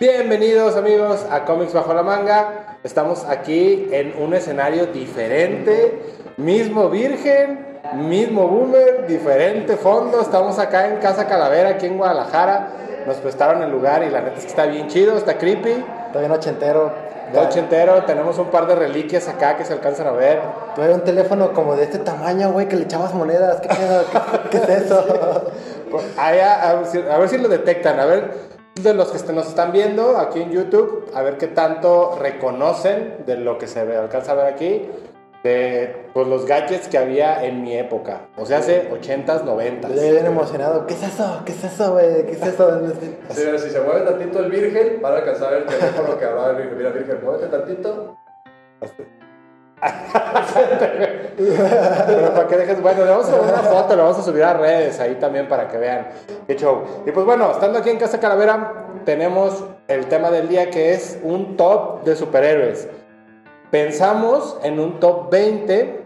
Bienvenidos amigos a Comics Bajo la Manga. Estamos aquí en un escenario diferente, mismo virgen, mismo boomer, diferente fondo. Estamos acá en Casa Calavera, aquí en Guadalajara. Nos prestaron el lugar y la neta es que está bien chido, está creepy. Está bien ochentero. Está ochentero, tenemos un par de reliquias acá que se alcanzan a ver. Tuve un teléfono como de este tamaño, güey, que le echabas monedas. ¿Qué? ¿Qué- qué es eso? A, a ver si, a ver si lo detectan, a ver de los que nos están viendo aquí en YouTube, a ver qué tanto reconocen de lo que se ve, alcanza a ver aquí, de pues, los gadgets que había en mi época, o sea, hace 80s, 90s. Yo llegué bien emocionado. ¿Qué es eso? ¿Qué es eso, güey? ¿Qué es eso? Sí, mira, si se mueve tantito el virgen, van a alcanzar a ver el teléfono que hablaba el virgen. Mira, virgen, muévete tantito. Pero para que dejes, bueno, le vamos a tomar una foto, le vamos a subir a redes ahí también para que vean qué show. Y pues bueno, estando aquí en Casa Calavera, tenemos el tema del día que es un top de superhéroes. Pensamos en un top 20,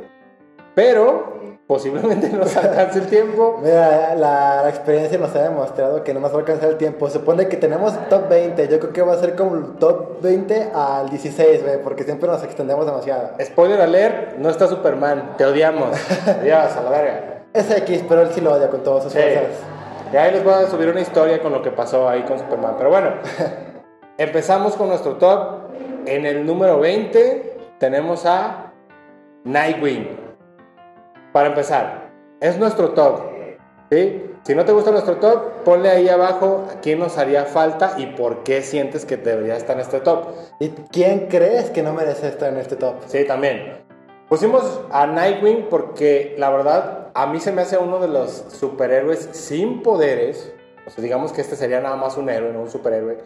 pero posiblemente nos alcance el tiempo. Mira, la, la experiencia nos ha demostrado que no nos va a alcanzar el tiempo. Supone que tenemos top 20. Yo creo que va a ser como el top 20 al 16, güey, porque siempre nos extendemos demasiado. Spoiler alert, no está Superman, te odiamos. Adiós, a la verga. Es X, pero él sí lo odia con todas sus Sí. fuerzas. Y ahí les voy a subir una historia con lo que pasó ahí con Superman. Pero bueno, empezamos con nuestro top. En el número 20 tenemos a Nightwing. Para empezar, es nuestro top. ¿sí? Si no te gusta nuestro top, ponle ahí abajo a quién nos haría falta y por qué sientes que debería estar en este top. ¿Y quién crees que no merece estar en este top? Sí, también. Pusimos a Nightwing porque la verdad a mí se me hace uno de los superhéroes sin poderes. O sea, digamos que este sería nada más un héroe, no un superhéroe.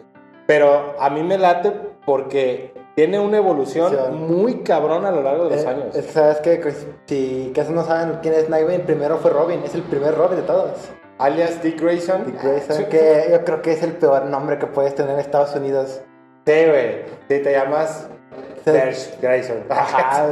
Pero a mí me late porque tiene una evolución muy cabrón a lo largo de los Eh, años. que, ¿Sabes qué? Pues, si casi no saben quién es Nightwing, primero fue Robin. Es el primer Robin de todos. Alias Dick Grayson. Dick Grayson, Sí, que yo creo que es el peor nombre que puedes tener en Estados Unidos. Sí, güey. Sí, te llamas. Dersh Grayson. Ajá,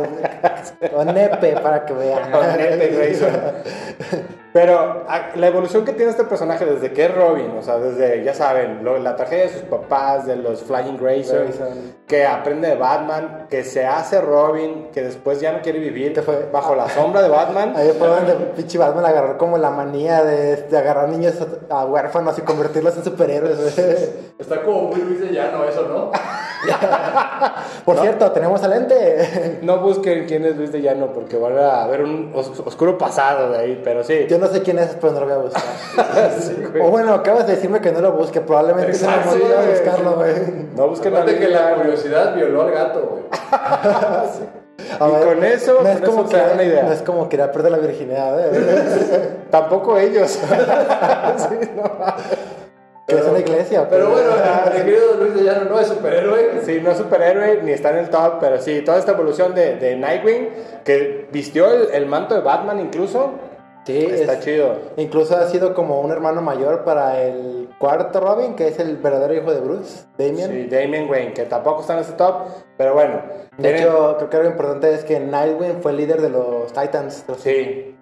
o Nepe, para que vean. Con Nepe Grayson. Pero a- la evolución que tiene este personaje desde que es Robin, o sea, desde, ya saben, lo- la tragedia de sus papás, de los Flying Grayson. que aprende de Batman, que se hace Robin, que después ya no quiere vivir Que fue- bajo la sombra de Batman. Ahí fue donde pinche Batman agarró como la manía de, de agarrar niños a, a huérfanos y convertirlos en superhéroes. Está como muy Luis de Llano eso, ¿no? Por cierto, tenemos al ente. No busquen quién es Luis de Llano porque van a ver un os- oscuro pasado de ahí, pero sí. Yo no sé quién es, pero no lo voy a buscar. Sí, güey. O bueno, acabas de decirme que no lo busque. Probablemente se me olvidó buscarlo, güey. No busquen a Aparte Luis que la curiosidad violó al gato, güey. A Y con eso, no es con como eso se dan una idea. No es como querer perder la virginidad, ¿eh? Tampoco ellos. Sí, no. Que es una iglesia. Pero bueno, el querido Luis de Llano no es superhéroe. Sí, no es superhéroe ni está en el top, pero sí, toda esta evolución de, de Nightwing, que vistió el, el manto de Batman incluso, Sí, está es- chido. Incluso ha sido como un hermano mayor para el cuarto Robin, que es el verdadero hijo de Bruce, Damian. Sí, Damian Wayne, que tampoco está en este top, pero bueno. De hecho, creo que algo importante es que Nightwing fue el líder de los Titans. sí.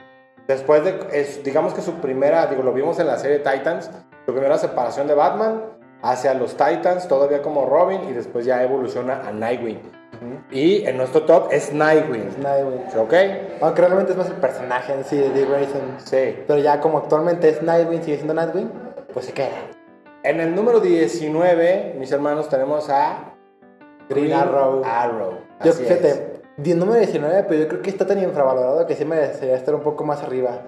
Después de, es- digamos que su primera, digo, lo vimos en la serie Titans, su primera separación de Batman hacia los Titans, todavía como Robin, y después ya evoluciona a Nightwing. Y en nuestro top es Nightwing. Nightwing. ¿Ok? Aunque realmente es más el personaje en sí de Dick Grayson. Sí. Pero ya como actualmente es Nightwing, sigue siendo Nightwing, pues se queda. En el número 19, mis hermanos, tenemos a Green Arrow. Arrow. Yo, fíjate, es. Número 19, pero yo creo que está tan infravalorado que sí merecería estar un poco más arriba.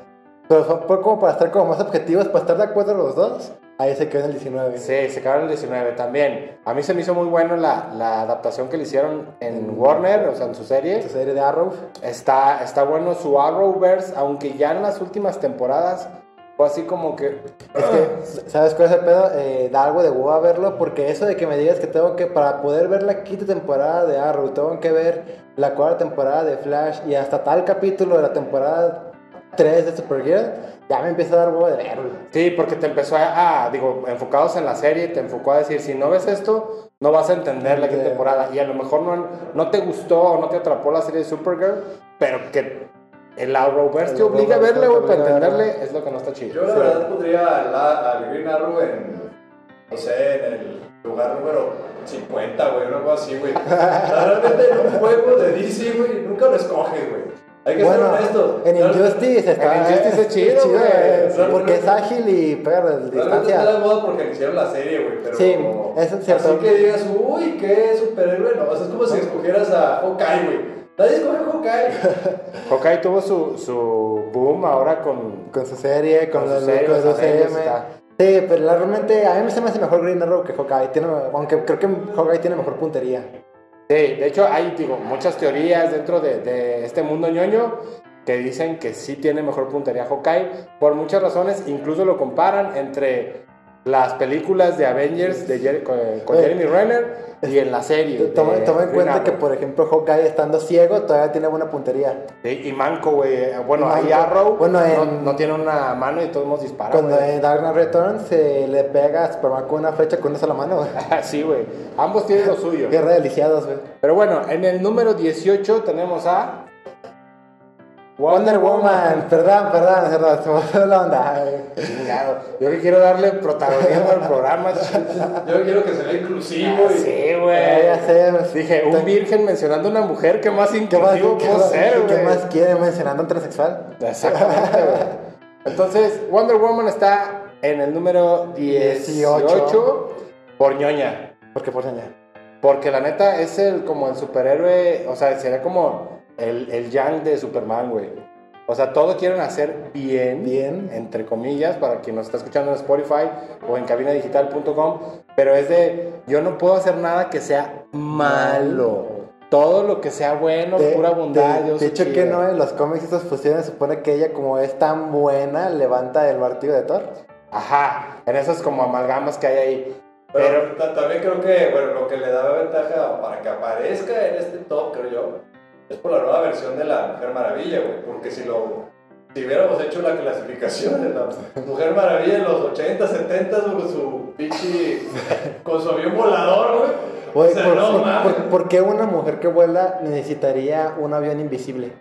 Pero fue fue como para estar como más objetivos, para estar de acuerdo los dos, ahí se quedó en el 19. Sí, se quedaron en el 19 también. A mí se me hizo muy bueno la, la adaptación que le hicieron en Warner, o sea, en su serie. Su serie de Arrow. Está, está bueno su Arrowverse, aunque ya en las últimas temporadas fue así como que... Es que, ¿sabes cuál es el pedo? Eh, da algo de hueva verlo, porque eso de que me digas que tengo que, para poder ver la quinta temporada de Arrow, tengo que ver la cuarta temporada de Flash y hasta tal capítulo de la temporada 3 de Supergirl, ya me empieza a dar hueva de verlo. Sí, porque te empezó a, a, digo, enfocados en la serie, te enfocó a decir, si no ves esto, no vas a entender la quinta Sí. temporada. Y a lo mejor no, no te gustó o no te atrapó la serie de Supergirl, pero que el Arrowverse te obliga a verle, güey, para entenderle, es lo que no está chido. Yo la verdad pondría al, Green Arrow en no sé, en el lugar número 50, güey, cosa así, güey. Realmente en un juego de DC, güey, nunca lo escoges, güey. Hay que ser Bueno, honestos. en Injustice está. En Injustice es chido, güey. güey, Porque es ágil y pega de distancia. de moda porque le hicieron la serie, güey, pero... Sí, eso es cierto. Así que digas, uy, qué superhéroe, no, o sea, es como si escogieras a Hawkeye, güey. Nadie escoge Hawkeye. Hawkeye tuvo su, su boom ahora con... Con su serie, con, Con los su serie. Sí, pero la- realmente a mí se me hace mejor Green Arrow que Hawkeye. Tiene, aunque creo que Hawkeye tiene mejor puntería. Sí, de hecho hay digo, muchas teorías dentro de, de este mundo ñoño que dicen que sí tiene mejor puntería Hawkeye por muchas razones, incluso lo comparan entre las películas de Avengers de Jer- con, con Oye. Jeremy Renner y en la serie. Toma, de toma en cuenta que, por ejemplo, Hawkeye estando ciego todavía tiene buena puntería. Sí, y Manco, güey. Bueno, Y ahí. Arrow Bueno, no, en- no tiene una mano y todos nos disparan. Cuando en Dark Knight Returns se le pega a Superman con una flecha con una sola mano. güey. sí, güey. Ambos tienen lo suyo. Guerra de lisiados, güey. Pero bueno, en el número 18 tenemos a... Wonder Woman, perdón, perdón, perdón, se me fue la onda. güey. Chingado. Yo que quiero darle protagonismo al programa. Yo quiero que se vea inclusivo y... sí, güey. ya sé, pues, Dije, un ten- virgen mencionando a una mujer, ¿qué más ¿Qué más, inclusivo qué puedo más- ser, qué güey? más quiere mencionando a un transexual? Exactamente, güey. Entonces, Wonder Woman está en el número 18 por ñoña. Porque por señal. Porque la neta es el como el superhéroe, o sea, sería como el, el Yang de Superman, güey. O sea, todo quieren hacer bien, Bien. entre comillas, para quien nos está escuchando en Spotify o en cabinadigital.com, pero es de, yo no puedo hacer nada que sea malo. Todo lo que sea bueno, De- pura bondad, de, de hecho, chida. que no en los cómics estas fusiones se supone que ella, como es tan buena, levanta el martillo de Thor. Ajá, en esas como amalgamas que hay ahí. Pero, Pero, ta- también creo que, bueno, lo que le da ventaja para que aparezca en este top, creo yo, es por la nueva versión de la Mujer Maravilla, güey. Porque si lo. Si hubiéramos hecho la clasificación de la Mujer Maravilla en los 80, 70 con su pinche. con su avión volador, güey. Güey, o sea, por, no por- por- por qué una mujer que vuela necesitaría un avión invisible?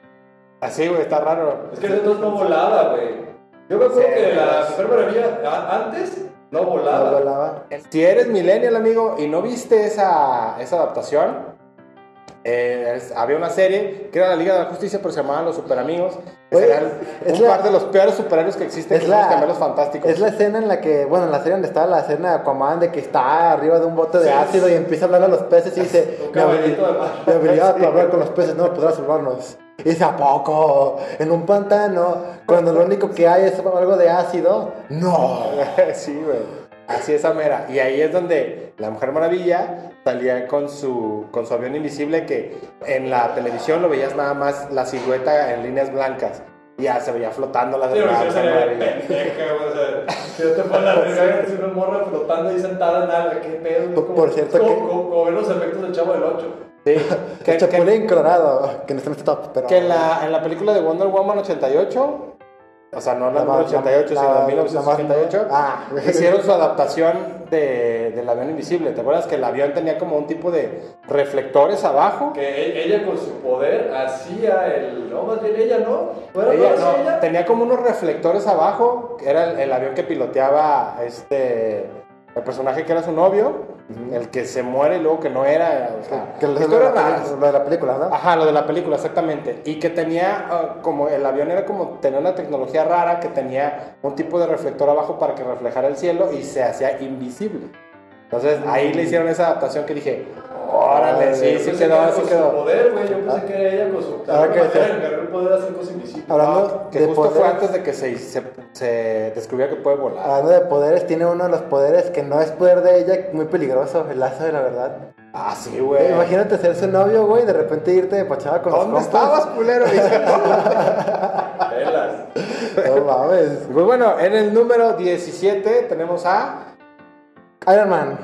así, güey, está raro. Es que entonces no volaba, güey. Yo me acuerdo Sí, que la. Mujer Maravilla antes no volaba. No volaba. Si eres millennial, amigo, y no viste esa, esa adaptación, eh, había una serie que era la Liga de la Justicia, pero se llamaban Los Super Amigos. Que Oye, es un la- par de los peores superhéroes que existen, Es que son los la, fantásticos. es la escena en la que, bueno, en la serie donde estaba la escena de Aquaman de que está arriba de un bote de Sí. ácido y empieza a hablar a los peces y dice, Un mi caballito habili- de mar". mi habilidad para hablar con los peces no podrá salvarnos. Y dice, ¿a poco? En un pantano, cuando lo único que hay es algo de ácido. No. sí, güey. Así es, mera. Y ahí es donde la Mujer Maravilla salía con su, con su avión invisible que en la televisión lo veías nada más la silueta en líneas blancas. Y ya se veía flotando la, Sí, la Mujer Maravilla. pendeja, o sea, si no te pones la si una morra flotando ahí sentada en algo, qué pedo. Por- Como- por cierto como, que- como, como ver los efectos del Chavo del 8. Sí. Que, Que, que- Chapulín Colorado, que no está en este top, pero... que en, la, en la película de Wonder Woman 88, o sea, no la La número más- 88, la- sino la- la 1988, Ah. hicieron su adaptación de, del avión invisible. ¿Te acuerdas que el avión tenía como un tipo de reflectores abajo? Que e- ella con su poder hacía el. No, más bien ella no. ¿Fuera Ella, no, no, ella? tenía como unos reflectores abajo, era el, el avión que piloteaba este el personaje que era su novio, el que se muere y luego que no era, o sea, Que lo, de la- lo de la película, ¿no? Ajá, lo de la película, exactamente. Y que tenía, ah, como el avión era como, tenía una tecnología rara que tenía un tipo de reflector abajo para que reflejara el cielo y se hacía invisible. Entonces ahí le hicieron esa adaptación que dije, órale, sí, Yo sí que quedó, sí con su quedó. poder, güey. Yo pensé que era ella con su. Ahora que agarró el poder de hacer cosas invisibles. Hablando Que de justo fue poderes- antes de que se, se, se descubriera que puede volar. Hablando de poderes, tiene uno de los poderes que no es poder de ella, muy peligroso, el lazo de la verdad. Ah, sí, güey. Imagínate ser su novio, güey, y de repente irte de pachada con ¿Dónde los compas. estabas, culero? Velas. No mames. pues bueno, en el número 17 tenemos a Iron Man.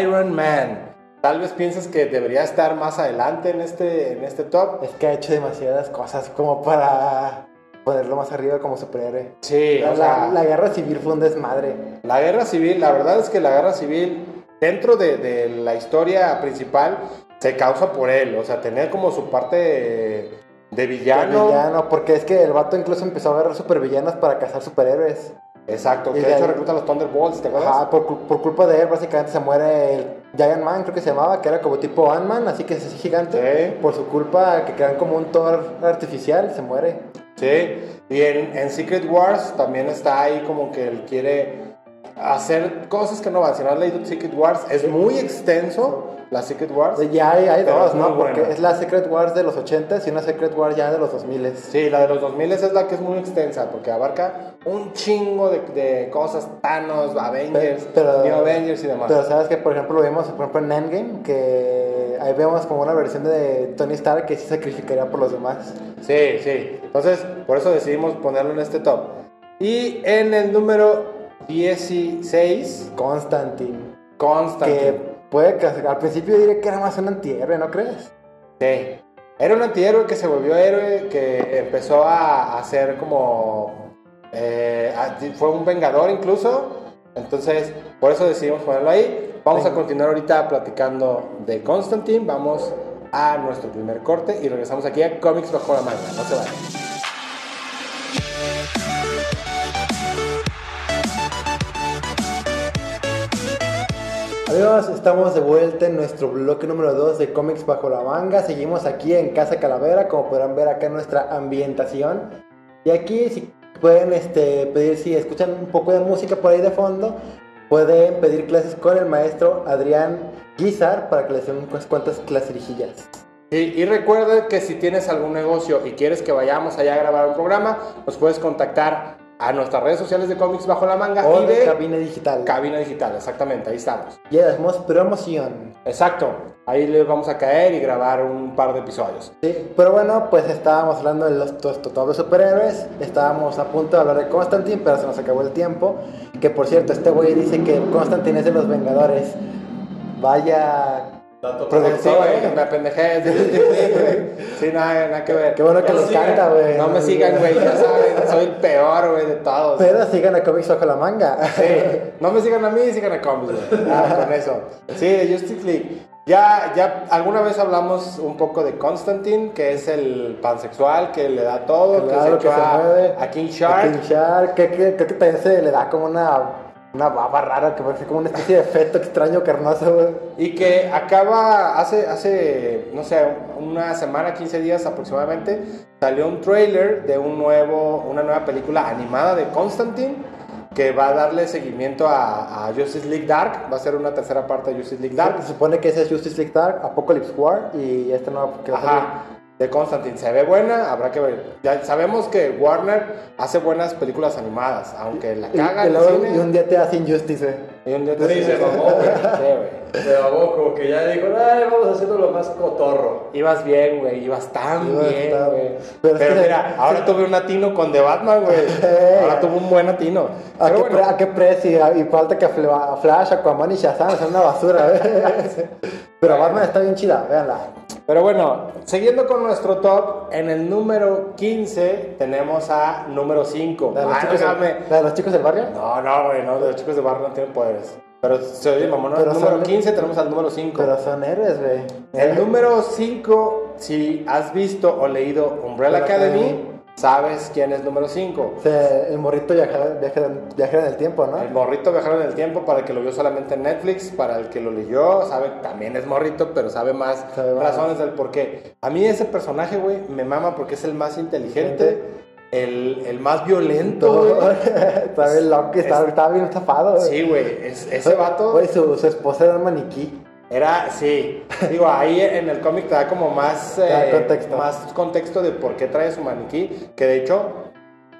Iron Man. Tal vez pienses que debería estar más adelante en este, en este top. Es que ha hecho demasiadas cosas como para ponerlo más arriba como superhéroe. Sí, La, o sea, la- guerra civil fue un desmadre. La guerra civil, la verdad es que la guerra civil, dentro de, de la historia principal, se causa por él. O sea, tener como su parte de, de El villano. villano, porque es que el vato incluso empezó a agarrar supervillanos para cazar superhéroes. Exacto, que Y de de hecho recluta a los Thunderbolts, ¿te acuerdas? Ajá, por, por culpa de él, básicamente se muere el Giant Man, creo que se llamaba, que era como tipo Ant-Man, así que es así gigante. Sí. Por su culpa, que crean como un Thor artificial, se muere. Sí, y en, en Secret Wars también está ahí como que él quiere hacer cosas que no van. Si no has leído Secret Wars, es muy extenso la Secret Wars. Ya hay, hay dos, ¿no? muy Porque buena. es la Secret Wars de los 80 y una Secret Wars ya de los 2000 Sí, la de los 2000 es la que es muy extensa porque abarca un chingo de, de cosas, Thanos, Avengers, Pero- New Avengers y demás. Pero sabes que, por ejemplo, lo vimos por ejemplo, en Endgame, que ahí vemos como una versión de Tony Stark que sí sacrificaría por los demás. Sí, sí. Entonces, por eso decidimos ponerlo en este top. Y en el número 16, Constantine. Constantine. Que puede que al principio diré que era más un antihéroe, ¿no crees? Sí. Era un antihéroe que se volvió héroe, que empezó a, ser como... eh, a- fue un vengador incluso. Entonces, por eso decidimos ponerlo ahí. Vamos a continuar ahorita platicando de Constantine. Vamos a nuestro primer corte y regresamos aquí a Comics Bajo la Manga. No se vayan. Estamos de vuelta en nuestro bloque número 2 de cómics bajo la manga. Seguimos aquí en Casa Calavera, como podrán ver acá nuestra ambientación. Y aquí, si pueden este, pedir, si escuchan un poco de música por ahí de fondo, pueden pedir clases con el maestro Adrián Guizar para que les den unas cuantas claserijillas. Y, y recuerda que si tienes algún negocio y quieres que vayamos allá a grabar un programa, nos puedes contactar a nuestras redes sociales de Comics Bajo la Manga O y de de cabina digital. Cabina Digital. Exactamente, ahí estamos. Y hacemos promoción. Exacto, ahí les vamos a caer y grabar un par de episodios. Sí, pero bueno, pues estábamos hablando de los top de superhéroes, estábamos a punto de hablar de Constantine, pero se nos acabó el tiempo. Que por cierto, este güey dice que Constantine es de los Vengadores. Vaya Dato Productor, güey, ¿eh? me apendejé. Sí, sí, güey. Nada, nada que ver. Qué bueno que No le sigan. encanta, güey. No me sigan, güey, ya saben, soy el peor, güey, de todos. Pero sigan a Comics bajo la manga. Sí, no me sigan a mí, sigan a Comics, güey. Ah, con eso. Sí, de Justice League. Ya, ya, alguna vez hablamos un poco de Constantine, que es el pansexual que le da todo, Claro, que que se se echó a, mueve. a King Shark. King Shark, que, que, que, que también se le da como una, una baba rara, que parece como una especie de feto extraño carnoso, güey. Y que acaba, hace, hace, no sé, una semana, 15 días aproximadamente, salió un trailer de un nuevo, una nueva película animada de Constantine que va a darle seguimiento a, a Justice League Dark. Va a ser una tercera parte de Justice League Dark. Se supone que ese es Justice League Dark, Apocalypse War y este nuevo que va a salir. Ajá, de Constantine. Se ve buena, habrá que ver. Ya sabemos que Warner hace buenas películas animadas, aunque la Y, caga y y un día te hace Injustice, y un día te- Sí, se mamó, güey. Güey. Se babó, como que ya dijo, ay, vamos haciendo lo más cotorro. Ibas bien, güey, ibas tan Ibas bien, güey. Pero Pero, que- mira, ahora tuve un atino con The Batman, güey. Ahora tuve un buen atino. ¿A Pero qué, bueno, pre- a qué precio? Y falta que Fla- Flash, Aquaman y Shazam sean una basura. Pero Batman está bien chida, véanla. pero bueno, siguiendo con nuestro top, en el número 15 tenemos a número 5. ¿La de los, chicos, del- la de los chicos del barrio? No, no, güey, no, los chicos de barrio no tienen poderes. Pero se oye, mamón, ¿no? Pero número son- 15 tenemos al número 5. Pero son héroes, güey. El número 5, si has visto o leído Umbrella Academy, Academy. sabes quién es número 5. O sea, el morrito viaja, viaja, viaja en el tiempo, ¿no? El morrito viajero en el tiempo, para el que lo vio solamente en Netflix, para el que lo leyó, sabe, también es morrito, pero sabe más Sabe más. razones del por qué. A mí ese personaje, güey, me mama porque es el más inteligente, el, el más violento, güey. está bien loco, está, Es- está bien güey. Sí, güey, es- ese vato Güey, su, su esposa era un maniquí. era, sí, digo, ahí en el cómic te da como más, da eh, contexto. más contexto de por qué trae su maniquí, que de hecho,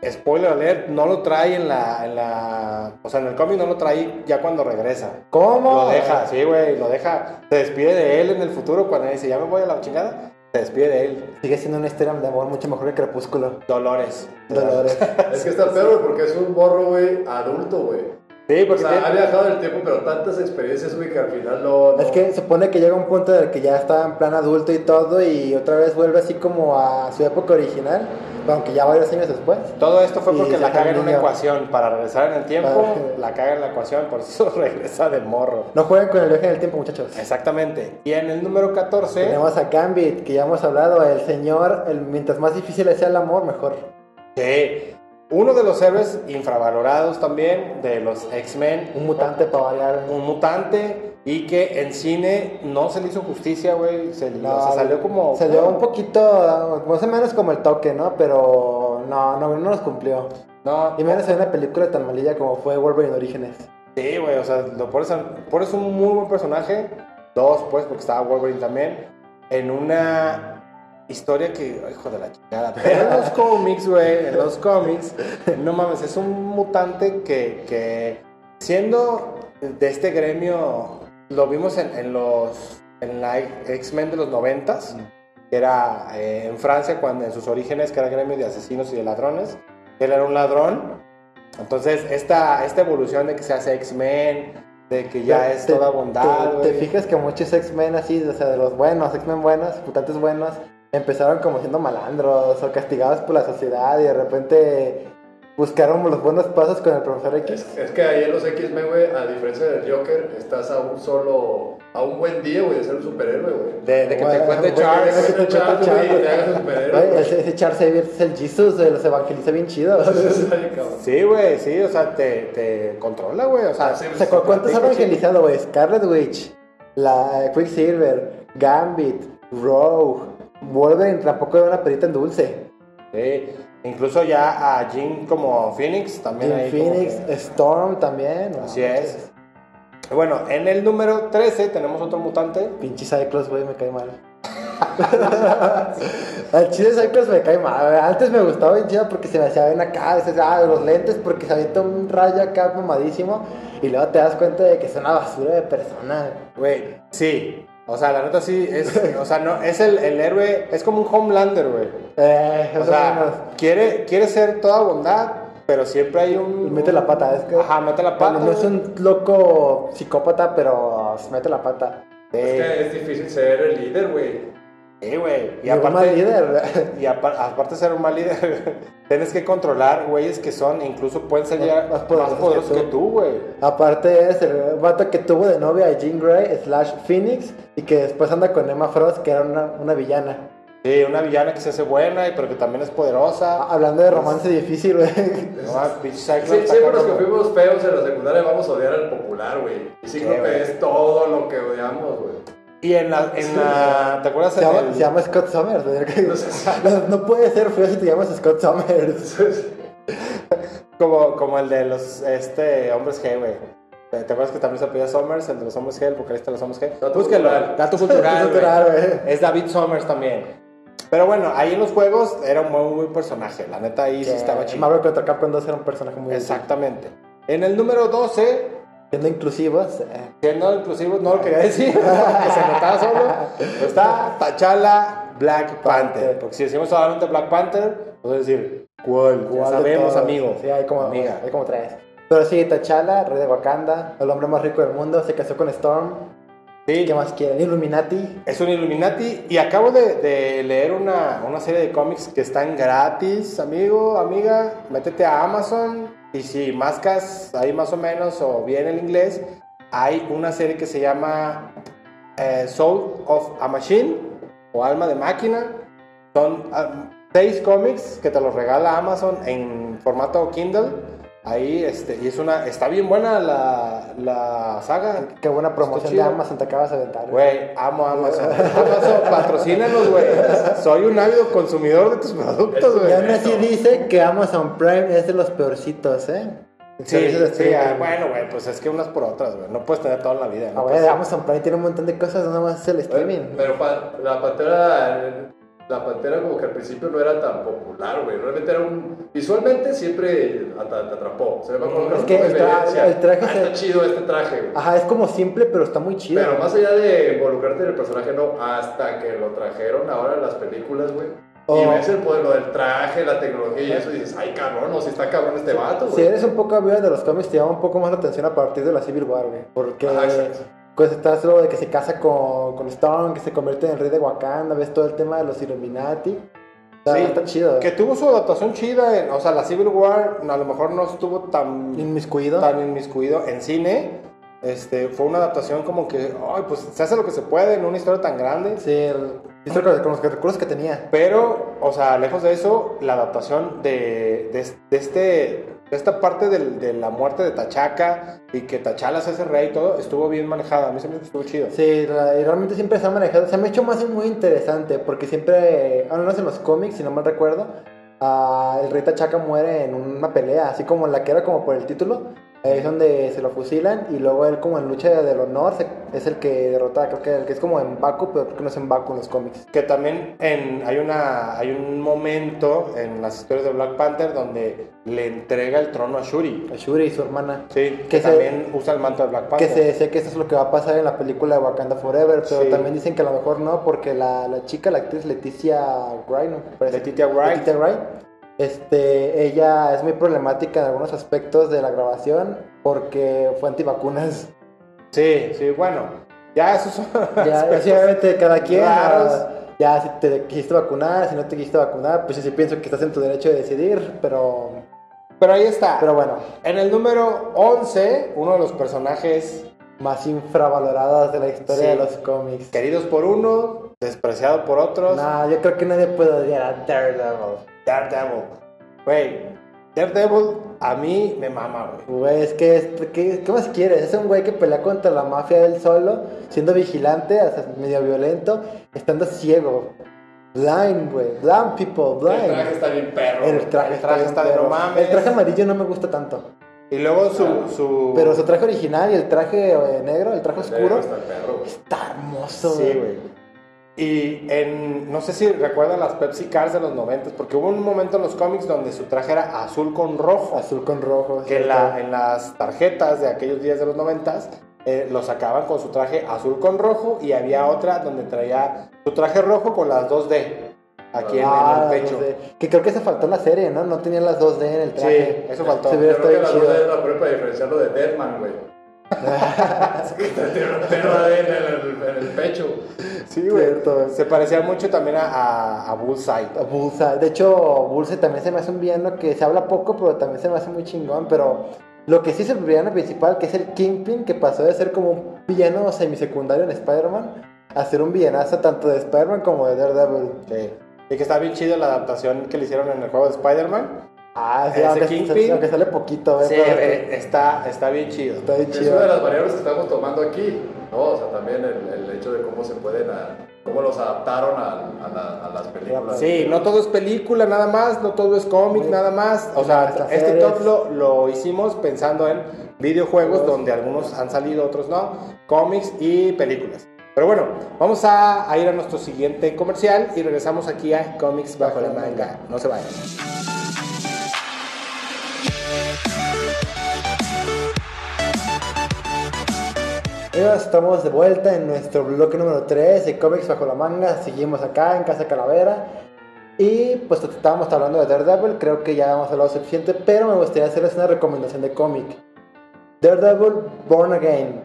spoiler alert, no lo trae en la, en la, o sea, en el cómic no lo trae ya cuando regresa. ¿Cómo? Lo deja, sí, güey, lo deja. Se despide de él en el futuro cuando dice, ya me voy a la chingada. Se despide de él. Sigue siendo una historia de amor mucho mejor que Crepúsculo. Dolores. Dolores. Es que está peor, güey, porque es un morro, güey, adulto, güey. Sí, O porque sea, ha viajado el tiempo, pero tantas experiencias, güey, que al final no... no- Es que supone que llega un punto en el que ya está en plan adulto y todo y otra vez vuelve así como a su época original, aunque ya varios años después. todo esto fue porque la caga en una ecuación. Para regresar en el tiempo, Para- la caga en la ecuación, por eso regresa de morro. No jueguen con el viaje en el tiempo, muchachos. Exactamente. Y en el número 14, Tenemos a Gambit, que ya hemos hablado, el señor, el, mientras más difícil sea el amor, mejor. sí, uno de los héroes infravalorados también de los X-Men. Un mutante para variar. Un mutante y que en cine no se le hizo justicia, güey. Se, No, o sea, salió como. Se dio un poquito, más o menos como el toque, ¿no? Pero no, no, no los cumplió. No, Y menos en una película tan malilla como fue Wolverine Orígenes. Sí, güey, o sea, lo pones, pones un muy buen personaje. Dos, pues, porque estaba Wolverine también. En una historia que, hijo de la chingada. Pero en los cómics, güey, en los cómics, no mames, es un mutante que, que siendo de este gremio, lo vimos en, en los, en la X-Men de los noventas, que era eh, en Francia, cuando en sus orígenes, que era gremio de asesinos y de ladrones. Él era un ladrón. Entonces, esta, esta evolución de que se hace X-Men, de que ya es Te- toda bondad, Te, te fijas que muchos X-Men así, o sea, de los buenos, X-Men buenos, mutantes buenos, empezaron como siendo malandros o castigados por la sociedad y de repente buscaron los buenos pasos con el profesor X. Es, es que ahí en los X-Men, güey, a diferencia del Joker, estás a un solo, a un buen día, güey, de ser un superhéroe, güey. De, de que te cuente Charles. de que te Charles, cuente güey, Charles. y te hagas un superhéroe, ese, ese Charles Xavier es el Jesus, güey, los evangeliza bien chido. Sí, güey, sí, o sea, te, te controla, güey. O sea, Sí, O sea, ¿cu- ¿cuántos han evangelizado, güey? Scarlet Witch, la Quicksilver, Gambit, Rogue, Wolverine tampoco era una perita en dulce. sí. Incluso ya a Jean como Phoenix también Jim ahí Phoenix, que- Storm también. no Así es. Bueno, en el número 13 tenemos otro mutante. Pinche Cyclops, güey, me cae mal. Al chile Cyclops me cae mal. Antes me gustaba bien chido porque se me hacía bien acá, dices, ah, los lentes porque se avienta un rayo acá mamadísimo y luego te das cuenta de que es una basura de persona. Güey, sí. O sea, la neta sí es. O sea, no, es el, el héroe. Es como un Homelander, güey. Eh, O sea, quiere, quiere ser toda bondad, pero siempre hay un. Y mete la pata, es que. Ajá, mete la pata. No es un loco psicópata, pero se mete la pata. Sí, Es que es difícil ser el líder, güey. Sí, güey. Y Y un mal aparte. líder. Y apa- aparte de ser un mal líder, tienes que controlar güeyes que son, incluso pueden ser Más- ya más más poderosos que que tú. güey. Aparte es el vato que tuvo de novia a Jean Grey slash Phoenix y que después anda con Emma Frost, que era una, una villana. Sí, una villana que se hace buena, y- pero que también es poderosa. Ah, Hablando de romance difícil, güey. No, pinche Cyclops Sí, siempre los que fuimos feos en la secundaria vamos a odiar al popular, güey. Y Sí, Cíclope güey. es todo lo que odiamos, güey. Y en la, en la, ¿te acuerdas Se llama, el- se llama Scott Summers. No sé. No, no puede ser feo si te llamas Scott Summers. como, como el de los, este, hombres G, güey. ¿Te te acuerdas que también se apellida Summers, el de los hombres G, el vocalista de los hombres G? Dato Búsquelo. cultural. Dato cultural. Es David Summers también. Pero bueno, ahí en los juegos era un muy buen personaje. La neta ahí sí estaba chido. Marvel contra Capcom 2 era un personaje muy Exactamente. En el número 12, Siendo inclusivos. eh, que no inclusivo, no lo quería decir, que se notaba solo, pues está T'Challa Black Panther. Porque si decimos solamente Black Panther, podemos decir, ¿cuál? Ya igual de sabemos, todos. amigo. Sí, hay como, Amiga. hay como tres. Pero sí, T'Challa, rey de Wakanda, el hombre más rico del mundo, se casó con Storm. Sí, ¿Qué más quieren? Illuminati. Es un Illuminati y acabo de, de leer una, una serie de cómics que están gratis, amigo, amiga. Métete a Amazon y si mascas ahí más o menos o bien el inglés, hay una serie que se llama eh, Soul of a Machine o Alma de Máquina. Son ah, seis cómics que te los regala Amazon en formato Kindle. Ahí, este, y es una, está bien buena la, la saga. Qué buena promoción de. Amazon te acabas de aventar. Güey, amo Amazon. Amazon, patrocínanos, güey. Soy un ávido consumidor de tus productos, Y güey. aún así dice que Amazon Prime es de los peorcitos, ¿eh? Sí, sí, ah, bueno, güey, pues es que unas por otras, güey. No puedes tener toda la vida. Ah, ¿no? güey, Pues, Amazon Prime tiene un montón de cosas, no más es el streaming. Pero pa- la pantera. La pantera, como que al principio no era tan popular, güey. Realmente era un. Visualmente siempre te atrapó. Se me acuerdo Es un que el tra- traje "Ah, se- Está chido este traje, güey. Ajá, es como simple, pero está muy chido. Pero más allá de involucrarte en el personaje, no, hasta que lo trajeron ahora en las películas, güey. Y Oh. ves el poder, lo del traje, la tecnología y eso, y dices, ay cabrón, o si está cabrón este vato, Si güey. eres un poco amigo de los cómics, te llama un poco más la atención a partir de la Civil War, güey. Porque Ajá. Pues está lo de que se casa con, con Storm, que se convierte en el rey de Wakanda, ves todo el tema de los Illuminati. Está, Sí, está chido. Que tuvo su adaptación chida. en- o sea, la Civil War a lo mejor no estuvo tan, Inmiscuido. tan inmiscuido en cine. Este, fue una adaptación como que, ay, pues se hace lo que se puede en una historia tan grande. Sí, el- con, los recursos que tenía. Pero, o sea, lejos de eso, la adaptación de, de, de este, esta parte de, la muerte de Tachaca y que T'Challa se hace rey y todo, estuvo bien manejada. A mí se estuvo chido. Sí, realmente siempre se ha manejado. Se me ha hecho más muy interesante porque siempre, al menos en los cómics, si no mal recuerdo, ah, el rey Tachaca muere en una pelea, así como la que era como por el título. Es donde se lo fusilan y luego él como en lucha del honor se- es el que derrota, creo que el que es como en Baku, pero creo que no es en Baku en los cómics. Que también en, hay, una, hay un momento en las historias de Black Panther donde le entrega el trono a Shuri. A Shuri y su hermana. Sí, que, Que se- también usa el manto de Black Que Panther. se sé que eso es lo que va a pasar en la película de Wakanda Forever, pero Sí. también dicen que a lo mejor no, porque la, la chica, la actriz Leticia Wright, ¿no? Letitia Wright. Letitia Wright, este, ella es muy problemática en algunos aspectos de la grabación porque fue antivacunas. Sí, sí, bueno. Ya esos son Ya, obviamente cada quien, raros. ya si te quisiste vacunar, si no te quisiste vacunar, pues sí pienso que estás en tu derecho de decidir, pero, Pero ahí está. pero bueno, En el número 11, uno de los personajes más infravaloradas de la historia Sí. de los cómics. queridos por uno, despreciado por otros. No, yo creo que nadie puede odiar a Daredevil. Daredevil. Güey, Daredevil a mí me mama, güey. Güey, es que, es- ¿qué, qué más quieres? Es un güey que pelea contra la mafia él solo, siendo vigilante, hasta medio violento, estando ciego. Blind, güey. Blind people, El traje blind. está bien perro. El traje, El traje bien está de perro. no mames. El traje amarillo no me gusta tanto. Y luego su. su... Pero su traje original y el traje eh, negro, el traje El oscuro, Está perro, güey. está hermoso, Sí, güey. Y en. No sé si recuerdan las Pepsi Cars de los 90, porque hubo un momento en los cómics donde su traje era azul con rojo. Azul con rojo. que en, sí, la- en las tarjetas de aquellos días de los noventas eh, lo sacaban con su traje azul con rojo y había otra donde traía su traje rojo con las 2D aquí en- Ah, en, el pecho. no sé. Que creo que se faltó en la serie, ¿no? No tenían las 2D en el traje. Sí, eso faltó. Se hubiera estado la chido. es la prueba para diferenciarlo de Deadman, güey. Ahí en el, en el pecho. Sí, güey. Cierto. Se parecía mucho también a, a, a Bullseye. A Bullseye. De hecho, Bullseye también se me hace un villano que se habla poco, pero también se me hace muy chingón. Pero lo que sí es el villano principal, que es el Kingpin, que pasó de ser como un villano semisecundario en Spider-Man a ser un villanazo tanto de Spider-Man como de Daredevil. Sí. Y que está bien chido la adaptación que le hicieron en el juego de Spider-Man. Ah, sí, Ese aunque, Kingpin. aunque sale poquito, ¿eh? Sí, Pero eh, está, está bien chido. Está bien Es chido. una de las variables que estamos tomando aquí, ¿no? O sea, también el, el hecho de cómo se pueden, a- cómo los adaptaron a, a la- a las películas. Sí, no todo es película nada más, no todo es cómic Sí. nada más. O Las sea, este series. top lo, lo hicimos pensando en videojuegos Juegos. donde algunos han salido, otros no, cómics y películas. Pero bueno, vamos a, a ir a nuestro siguiente comercial y regresamos aquí a Comics Bajo la Manga. No se vayan. Estamos de vuelta en nuestro bloque número 3 de cómics bajo la manga. Seguimos acá en Casa Calavera. Y pues estábamos hablando de Daredevil, creo que ya hemos hablado suficiente, pero me gustaría hacerles una recomendación de cómic. Daredevil Born Again.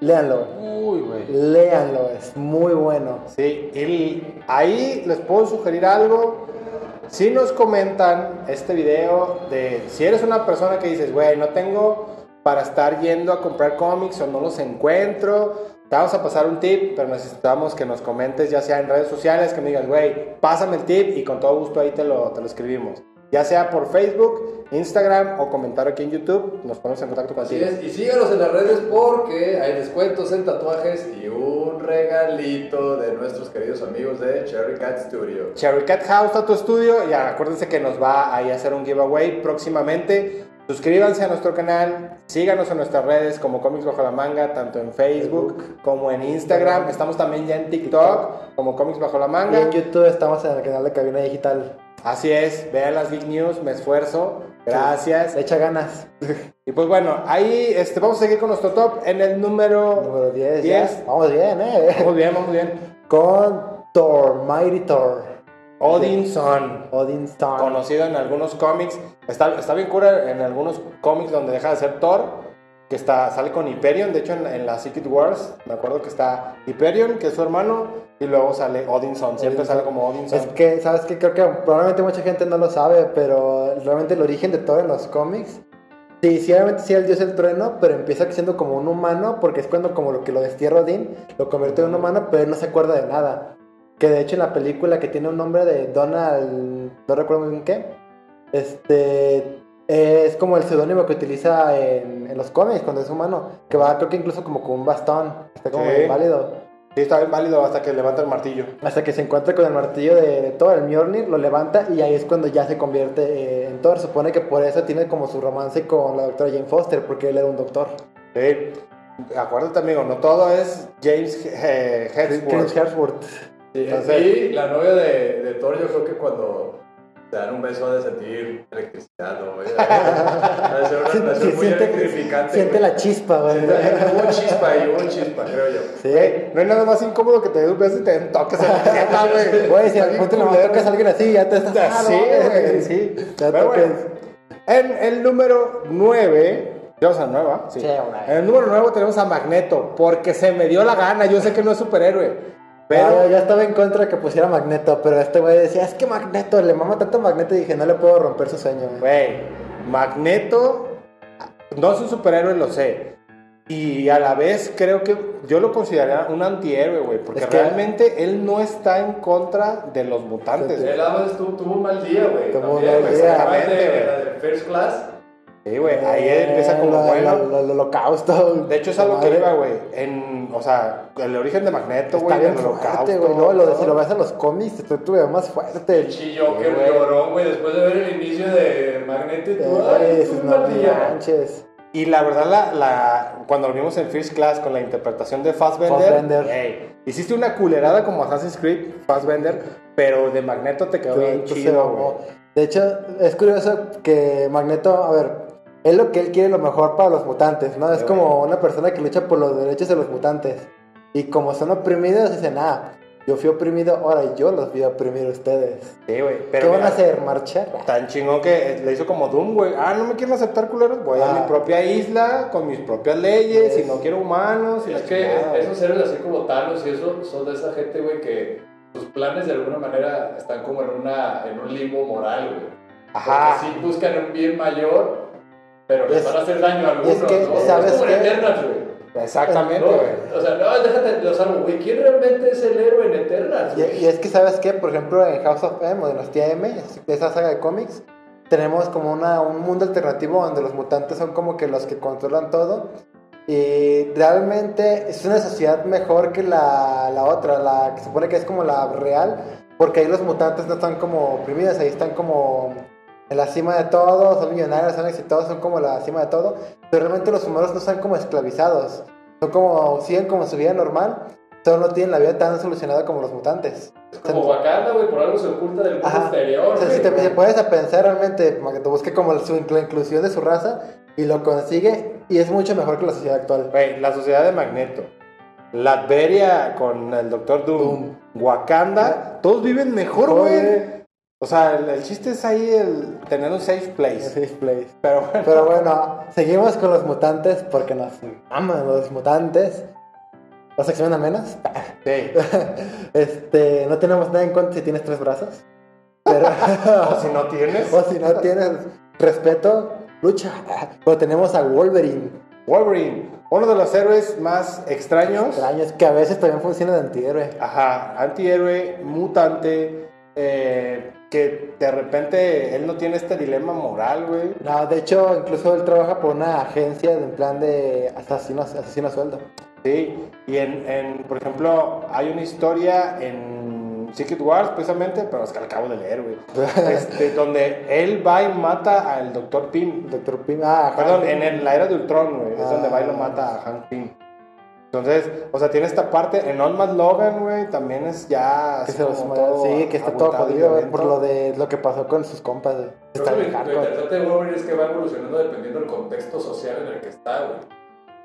Léanlo, Uy, güey. léanlo, es muy bueno. Sí, ahí les puedo sugerir algo. Si nos comentan este video de si eres una persona que dices, güey, no tengo para estar yendo a comprar cómics o no los encuentro, te vamos a pasar un tip, pero necesitamos que nos comentes ya sea en redes sociales, que me digas, güey, pásame el tip y con todo gusto ahí te lo, te lo escribimos. Ya sea por Facebook, Instagram o comentario aquí en YouTube, nos ponemos en contacto Así contigo. es, y síganos en las redes porque hay descuentos en tatuajes y un regalito de nuestros queridos amigos de Cherry Cat Studio. Cherry Cat House Tattoo Studio. Y acuérdense que nos va ahí a hacer un giveaway próximamente. Suscríbanse a nuestro canal, síganos en nuestras redes como Comics Bajo la Manga, tanto en Facebook como en Instagram. Estamos también ya en TikTok como Comics Bajo la Y Manga. en YouTube estamos en el canal de Cabina Digital. Así es, vean las Big News, me esfuerzo. Gracias. Le echa ganas. Y pues bueno, ahí este, vamos a seguir con nuestro top en el número... Número 10. 10. ya. Vamos bien, ¿eh? Vamos bien, vamos bien. Con Thor, Mighty Thor. Odinson. Odin Storm. conocido en algunos cómics. Está, está bien cura en algunos cómics donde deja de ser Thor, que está, sale con Hyperion. De hecho, en, en la Secret Wars, me acuerdo que está Hyperion, que es su hermano, y luego sale Odinson. Siempre Odinson. sale como Odinson. Es que, ¿sabes qué? Creo que probablemente mucha gente no lo sabe, pero realmente el origen de Thor en los cómics. Sí, sí, obviamente sí, el dios del trueno, pero empieza siendo como un humano, porque es cuando como lo que lo destierra Odín, lo convierte en un humano, pero él no se acuerda de nada. que de hecho en la película que tiene un nombre de Donald, no recuerdo muy bien qué, este es como el seudónimo que utiliza en, en los cómics cuando es humano, que va creo que incluso como con un bastón, está como Sí. válido. Sí, está bien válido hasta que levanta el martillo. Hasta que se encuentra con el martillo de, de Thor, el Mjolnir, lo levanta y ahí es cuando ya se convierte eh, en Thor. Supone que por eso tiene como su romance con la doctora Jane Foster, porque él era un doctor. Sí. Acuérdate, amigo, no todo es James eh, Chris Hemsworth. Hemsworth. Sí, Entonces- y la novia de, de Thor, yo creo que cuando te dan un beso ha de sentir electricidad, ¿no? ser una relación muy electrificante. siente güey. la chispa, güey. Hubo chispa ahí, hubo chispa, creo yo. Sí. Güey, no hay nada más incómodo que te dé un beso y te den toques en la güey. Güey, si al punto le tocas a alguien así, ya te estás. Ya, Ah, no, sí, güey. Sí, ya Pero toques. bueno, en el número 9, vamos a nueva. Sí. Sí. En el número 9 tenemos a Magneto, porque se me dio la gana. Yo sé que no es superhéroe, Pero pero ya estaba en contra que pusiera Magneto, pero este güey decía, es que Magneto, le mama tanto Magneto y dije, no le puedo romper su sueño. güey. Güey, Magneto no es un superhéroe, lo sé. Y a la vez creo que yo lo consideraría un antihéroe, güey, porque Es que- realmente él no está en contra de los mutantes. Güey. Él además tuvo, un mal día, güey. Tuvo un mal güey. día. Exactamente, de First Class. Sí, güey, ahí empieza como La- bueno. la- la- El holocausto. De hecho, es algo que iba, güey. En, o sea, el origen de Magneto, Está güey, fuerte, holocausto. güey. No, lo de, si todo. lo ves en los cómics, te tuve más fuerte. Chilló que Sí, güey. lloró, güey, después de ver el inicio de Magneto y todo. Esos tuvo un no manches. Y la verdad, la, la, cuando lo vimos en First Class con la interpretación de Fassbender, Fassbender. güey, hiciste una culerada como Assassin's Creed, Fassbender, pero de Magneto te quedó bien chido, güey. De hecho, es curioso que Magneto, a ver, es lo que él quiere lo mejor para los mutantes, ¿no? Es como una persona que lucha por los derechos de los mutantes. Y como son oprimidos, dicen, ah, yo fui oprimido, ahora yo los voy a oprimir a ustedes. Sí, güey. ¿Qué Pero van a mira, hacer? ¿Marchar? Tan chingón que le hizo como Doom, güey. Ah, no me quieren aceptar culeros. Voy a Ah. mi propia isla con mis propias leyes y Es- no quiero humanos. Y Es que chingada, esos héroes así como Thanos y eso son de esa gente, güey, que sus planes de alguna manera están como en, una, en un limbo moral, güey. Ajá. Porque sí buscan un bien mayor, pero les Es- van a hacer daño a algunos, es que, ¿no? ¿sabes es como qué? en Eternals, güey. Exactamente, ¿no? güey. O sea, no, déjate de salvo, güey. ¿Quién realmente es el héroe en Eternals, Y, es que, ¿sabes qué? Por ejemplo, en House of M o Dinastía M, es- esa saga de cómics, tenemos como una, un mundo alternativo donde los mutantes son como que los que controlan todo. Y realmente es una sociedad mejor que la, la otra, la que se supone que es como la real, porque ahí los mutantes no están como oprimidos, ahí están como en la cima de todo, son millonarios, son exitosos, son como la cima de todo, pero realmente los humanos no están como esclavizados, son como, siguen como su vida normal, solo no tienen la vida tan solucionada como los mutantes. Es como Wakanda, güey, por algo se oculta del mundo Ajá. exterior, O sea, si te, puedes a pensar realmente, como que te busque como su la inclusión de su raza y lo consigue y es mucho mejor que la sociedad actual. Güey, la sociedad de Magneto. Latveria con el Doctor Doom. Doom. Wakanda. Todos viven Mejor, güey. O sea, el, el chiste es ahí el tener un safe place. Safe place. Pero bueno. Pero bueno, seguimos con los mutantes porque nos aman los mutantes. ¿Los sección a menos? Sí. Este, no tenemos nada en contra si tienes tres brazos. Pero, O si no tienes. o si no tienes respeto, lucha. Pero tenemos a Wolverine. Wolverine. Uno de los héroes más extraños. Extraños, que a veces también funciona de antihéroe. Ajá. Antihéroe, mutante. eh, que de repente él no tiene este dilema moral, güey. No, de hecho, incluso él trabaja por una agencia de, en plan de asesinos, asesino a sueldo. Sí, y en, en, por ejemplo, hay una historia en Secret Wars, precisamente, pero es que al cabo de leer, güey. Este, donde él va y mata al Dr. Pym. Doctor Pym. Ah, Perdón, Hank en, el- la era de Ultron, güey. Es donde va y lo Ah. mata a Hank Pym. Entonces, o sea, tiene esta parte. En On Man Logan, güey, también es ya. Que se los todo sí, que está todo jodido güey, violento. por lo de lo que pasó con sus compas. güey. Está lo, interesante de Wolverine es que va evolucionando dependiendo del contexto social en el que está, güey.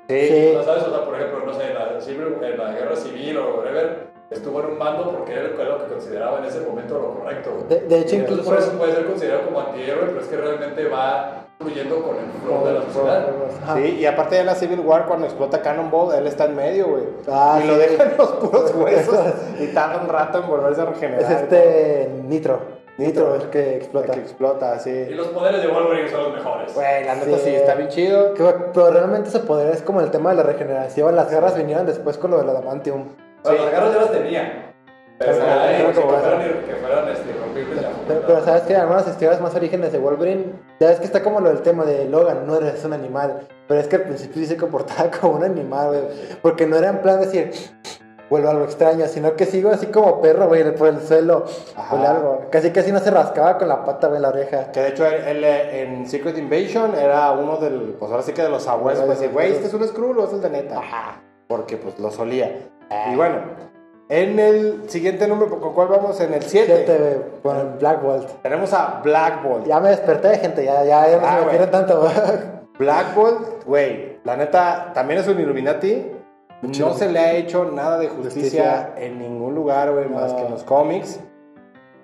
Sí. Sí. O sea, ¿sabes? O sea, por ejemplo, no sé, en la, civil- en la guerra civil o whatever, estuvo en un mando porque era lo que consideraba en ese momento lo correcto, güey. De, de hecho, Entonces, incluso. por eso puede ser considerado como antihéroe, pero es que realmente va fluyendo con el flow de la sociedad. Ajá. Sí, y aparte de la Civil War, cuando explota Cannonball, él está en medio, güey. Ah, y lo sí. dejan los puros huesos y tarda un rato en volverse a regenerar. Es este Nitro. Nitro Nitro. es el que explota. Que explota, Y sí. los poderes de Wolverine son los mejores. Güey, la neta Sí. sí, está bien chido. Pero realmente ese poder es como el tema de la regeneración. Las guerras vinieron después con lo del adamantium. O sea, Sí. las garras ya las tenía. Pero, Pero- que pero- fueran, que este, rompibles ya. Pero, pero sabes que algunas historias más orígenes de Wolverine, ya ves que está como lo del tema de Logan, no eres un animal, pero es que al principio sí se comportaba como un animal, güey, porque no era en plan decir, vuelvo algo extraño, sino que sigo así como perro, güey, por el suelo, o algo, casi casi no se rascaba con la pata, güey, en la oreja. Que de hecho él, él, en Secret Invasion era uno del, pues ahora sí que de los abuelos, pues güey, este es un Skrull o es el de neta. Porque pues lo solía. Y bueno, en el siguiente número, ¿con cuál vamos? En el 7. Siete, güey, con el Black Bolt. Tenemos a Black Bolt. Ya me desperté, gente, ya, ya, ya no Ah, se me quieren tanto. Black Bolt, güey, la neta, también es un Illuminati. No se le ha hecho nada de justicia, Justicia. en ningún lugar, güey, más que en los cómics.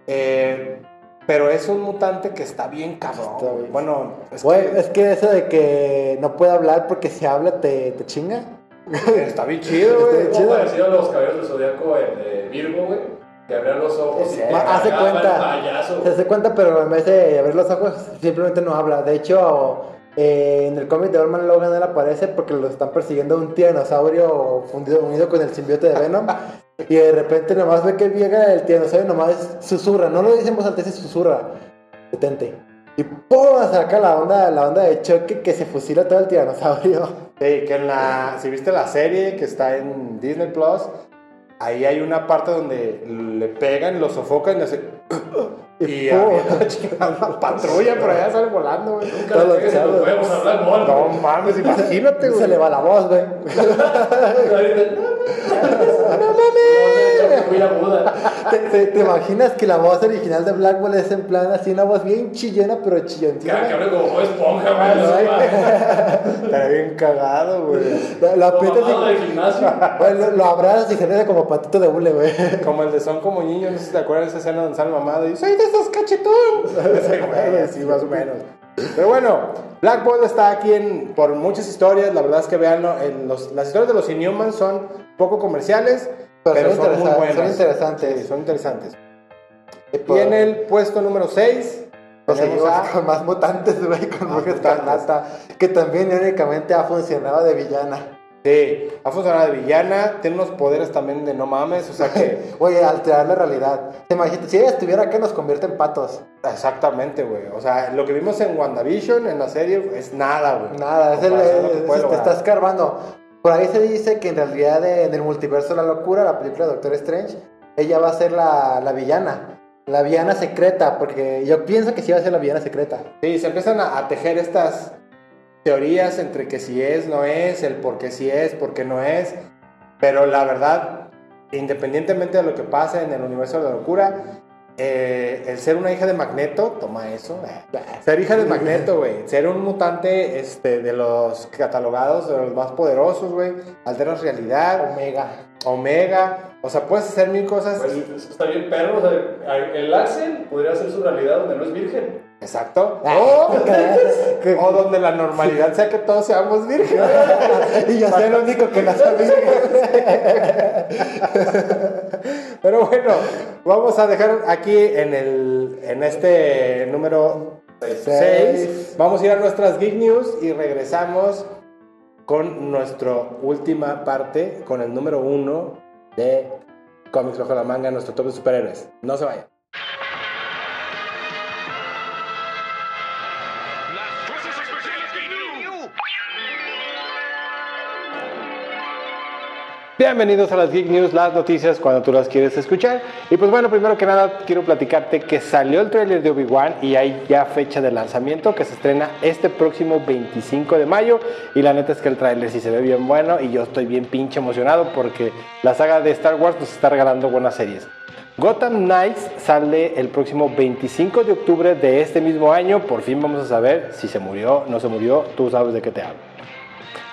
Eh, pero es un mutante que está bien cabrón. Está bien. Bueno, es que es que eso de que no puede hablar porque si habla te, te chinga. está bien chido, Está güey. Como chido. parecido a los caballeros del zodiaco en Virgo, güey. Que abrían los ojos y Sí. Hace cuenta. Se hace cuenta, pero en vez de abrir los ojos, simplemente no habla. De hecho, eh, en el cómic de Orman Logan él aparece porque lo están persiguiendo un tiranosaurio fundido, unido con el simbiote de Venom. y de repente nomás ve que llega el tiranosaurio y nomás susurra. No lo dice en voz alta, susurra. Detente. Y ¡pum! saca la onda, la onda de choque que se fusila todo el tiranosaurio. Sí, que en la. Si viste la serie que está en Disney Plus, ahí hay una parte donde le pegan, lo sofocan y hace. Y la patrulla por allá sale volando, güey. Nunca No mames, imagínate, güey. Se le va la voz, güey. No mames. ¿Te, te, te imaginas que la voz original de Black Bolt es en plan así una voz bien chillona, pero chilloncita? que hable como Esponja, no, güey. Estaría bien cagado, güey. La, la del gimnasio. Güey, lo, lo abrazas y genera como patito de hule, güey. Como el de Son como niños, no sé si te acuerdas de esa escena donde sale mamado y soy de esos cachetón. Ese güey, así más o menos. Pero bueno, Black Bolt está aquí en, por muchas historias. La verdad es que vean, las historias de los Inhumans son poco comerciales, pero, son son, muy interesantes, buenas. son interesantes. Sí, son interesantes. Y Y en el puesto número 6 Nos seguimos a con más mutantes, güey, con mutantes. Escarlata, que también únicamente ha funcionado de villana. Sí, ha funcionado de villana, tiene unos poderes también de no mames, o sea que... Oye, alterar la realidad. Te imaginas, si ella estuviera acá nos convierte en patos. Exactamente, güey. O sea, lo que vimos en WandaVision, en la serie, es nada, güey. Nada, es el, es- te está escarbando. Por ahí se dice que en realidad eh, en el multiverso de la locura, la película de Doctor Strange, ella va a ser la, la villana. La villana secreta, porque yo pienso que sí va a ser la villana secreta. Sí, se empiezan a, tejer estas teorías entre que si es, no es, el por qué sí es, por qué no es. Pero la verdad, independientemente de lo que pase en el universo de la locura, eh, el ser una hija de Magneto, toma eso. Ser hija de Magneto, güey. Ser un mutante este, de los catalogados, de los más poderosos, güey. Alteras realidad, Omega. Omega. O sea, puedes hacer mil cosas. Pues y- está bien perro, o sea, el Axel podría ser su realidad donde no es virgen. Exacto. Ah, O, donde la normalidad sea que todos seamos vírgenes. y yo soy el único que la sabía. Pero bueno, vamos a dejar aquí en, el, en este número 6. Vamos a ir a nuestras Geek News y regresamos con nuestra última parte, con el número 1 de Comics Bajo la Manga, nuestro top de superhéroes. No se vayan. Bienvenidos a las Geek News, las noticias cuando tú las quieres escuchar. Y pues bueno, primero que nada quiero platicarte que salió el tráiler de Obi-Wan y hay ya fecha de lanzamiento que se estrena este próximo 25 de mayo. Y la neta es que el tráiler sí se ve bien bueno y yo estoy bien pinche emocionado porque la saga de Star Wars nos está regalando buenas series. Gotham Knights sale el próximo 25 de octubre de este mismo año. Por fin vamos a saber si se murió, no se murió, tú sabes de qué te hablo.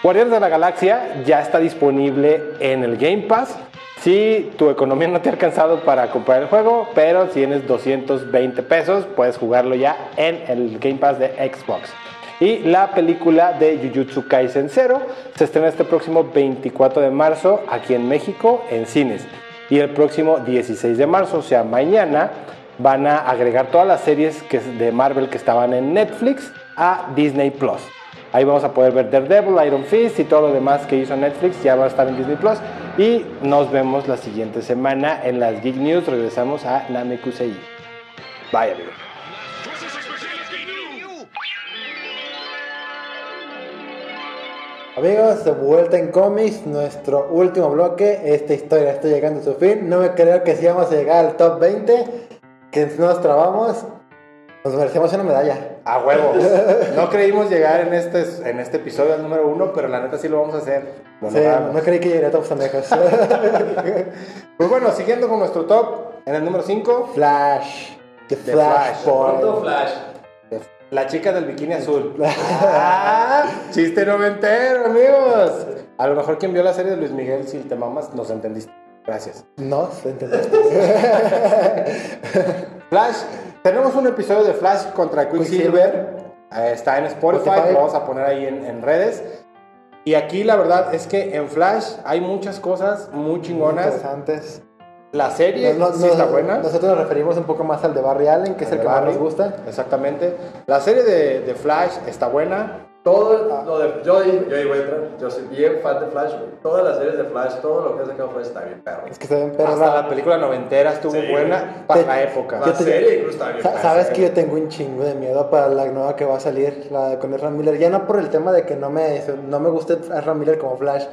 Guardianes de la Galaxia ya está disponible en el Game Pass. Si tu economía no te ha alcanzado para comprar el juego, pero si tienes 220 pesos, puedes jugarlo ya en el Game Pass de Xbox. Y la película de Jujutsu Kaisen 0 se estrena este próximo 24 de marzo aquí en México en cines. Y el próximo 16 de marzo, o sea, mañana, van a agregar todas las series de Marvel que estaban en Netflix a Disney Plus. Ahí vamos a poder ver Daredevil, Iron Fist y todo lo demás que hizo Netflix. Ya va a estar en Disney Plus. Y nos vemos la siguiente semana en las Geek News. Regresamos a Namekusei. Bye, amigos. Amigos, de vuelta en cómics, nuestro último bloque. Esta historia está llegando a su fin. No me creo que si vamos a llegar al top 20, que nos trabamos, nos merecemos una medalla. A huevos. No creímos llegar en este, en este episodio al número uno, pero la neta sí lo vamos a hacer. Lo Sí, no creí que llegaría a top Samejos. Pues bueno, siguiendo con nuestro top, en el número 5, Flash. The The Flash, Flash. Flash. la chica del bikini azul. Ah, chiste noventero, amigos. A lo mejor quien vio la serie de Luis Miguel, si te mamas, nos entendiste. Gracias. No, se entendiste. Flash, tenemos un episodio de Flash contra Quicksilver. Eh, está en Spotify, Spotify. lo vamos a poner ahí en, en redes. Y aquí la verdad es que en Flash hay muchas cosas muy chingonas. Interesantes. La serie No, no, sí está buena. Nosotros nos referimos un poco más al de Barry Allen, que es Al el de que más Barry. nos gusta. Exactamente. La serie de, de Flash está buena. Todo lo de. Yo, yo ahí voy a entrar. Yo soy bien fan de Flash, güey. Todas las series de Flash, todo lo que ha sacado Flash está bien perro. Es que se ven perros. Hasta la película noventera estuvo Sí, buena para Te- la época. La te- serie incluso está bien Sabes que yo tengo un chingo de miedo para la nueva que va a salir, la de con Ezra Miller. Ya no por el tema de que no me, no me guste Ezra Miller como Flash,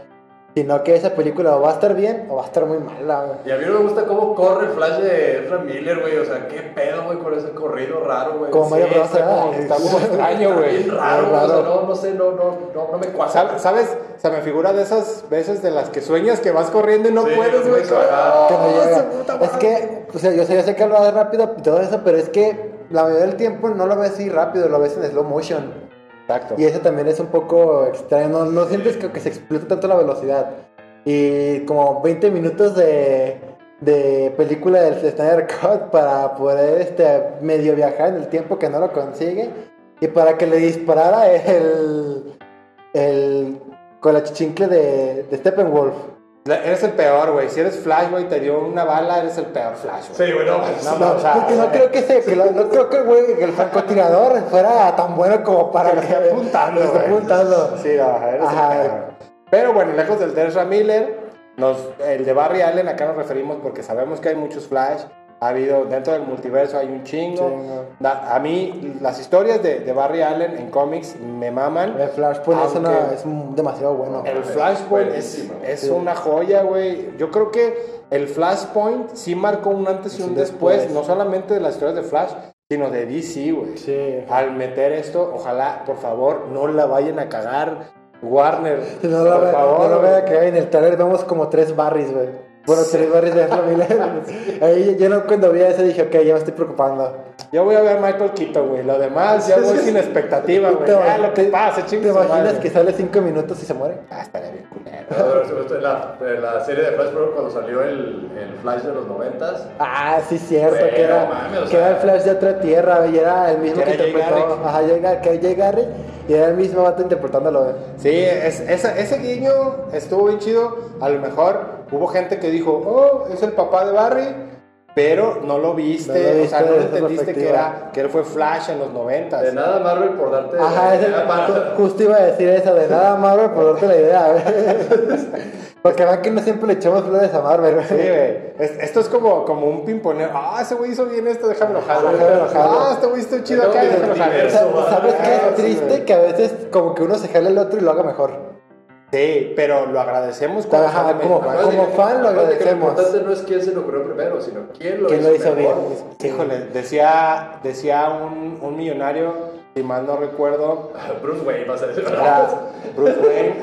sino que esa película o va a estar bien o va a estar muy mala. güey. Y a mí no me gusta cómo corre el Flash de Ezra Miller, güey. O sea, qué pedo, güey, con ese corrido raro, güey. Como Sí, Mario Bros. está como- extraño, güey. raro, güey, o sea, raro. no, no sé, no, no, no, no me cuadra. ¿Sabes? ¿Sabes? Se me figura de esas veces de las que sueñas que vas corriendo y no Sí, puedes, güey. no ¡Oh, Es que, o sea, yo sé, yo sé que lo hace rápido y todo eso, pero es que la mayoría del tiempo no lo ves así rápido, lo ves en slow motion. Y eso también es un poco extraño, no, no sientes que, que se explota tanto la velocidad. Y como 20 minutos de, de película del Snyder Cut para poder este, medio viajar en el tiempo que no lo consigue. Y para que le disparara el, el con la chichincle de, de Steppenwolf. Eres el peor, güey. Si eres Flash, güey, te dio una bala, eres el peor Flash, güey. Sí, güey, no, No, No, o sea, porque no creo que, se, que lo- no creo que, güey, que el francotirador fuera tan bueno como para Que esté apuntando, esté apuntando. Sí, no, eres Ajá. el peor. Pero bueno, lejos del de Ezra Miller, nos, el de Barry Allen, acá nos referimos porque sabemos que hay muchos Flash. Ha habido, dentro del multiverso hay un chingo. Chingo. Da- a mí, las historias de, de Barry Allen en cómics me maman. El Flashpoint es, una- es un- demasiado bueno. El Flashpoint es, es Sí. una joya, güey. Yo creo que el Flashpoint sí marcó un antes y un Sí, después, después. no solamente de las historias de Flash, sino de DC, güey. Sí. Al meter esto, ojalá, por favor, no la vayan a cagar. Warner, No por favor. no lo güey. vea que en el trailer vemos como tres barris, güey. Bueno, tres barris de Miller. Ahí yo no, cuando vi eso dije, ok, ya me estoy preocupando. Yo voy a ver Michael Keaton, güey. Lo demás ya voy sin expectativa, güey. Te- Ya lo que te- pase, ¿Te imaginas madre. que sale cinco minutos y se muere? Ah, estaría bien culero. No, pero en la, en la serie de Flash, cuando salió el, el Flash de los noventas. Ah, sí, cierto, Güey, que era, mames, que sea- era el Flash de otra tierra, y era el mismo Que que, interpretó. Ajá, llega, que Jay Garrick, y era el mismo vato interpretándolo, güey. Sí, es- esa- ese guiño estuvo bien chido. A lo mejor hubo gente que dijo, oh, es el papá de Barry, pero no lo viste, No lo o sea, no entendiste que, era, que él fue Flash en los noventas. De nada Marvel por darte. Ajá, ese- ya para- ju- justo iba a decir eso, de nada Marvel por darte la idea. Porque vean que no siempre le echamos flores a Marvel, güey. Sí, güey. Es- esto es como, como un pimponeo. Ah, ese güey hizo bien esto, déjamelo jalar. Jalar. Ah, este güey está chido acá, déjamelo jalar. ¿Sabes qué Ah, es triste? Que a veces como que uno se jala el otro y lo haga mejor. Sí, pero lo agradecemos cuando Ajá, sale como- como fan lo agradecemos. Lo importante no es quién se lo ocurrió primero, sino quién lo ¿Quién hizo, lo hizo bien? mejor. Híjole, decía, decía un, un millonario, si mal no recuerdo, Bruce Wayne, vas a decir. era Bruce Wayne.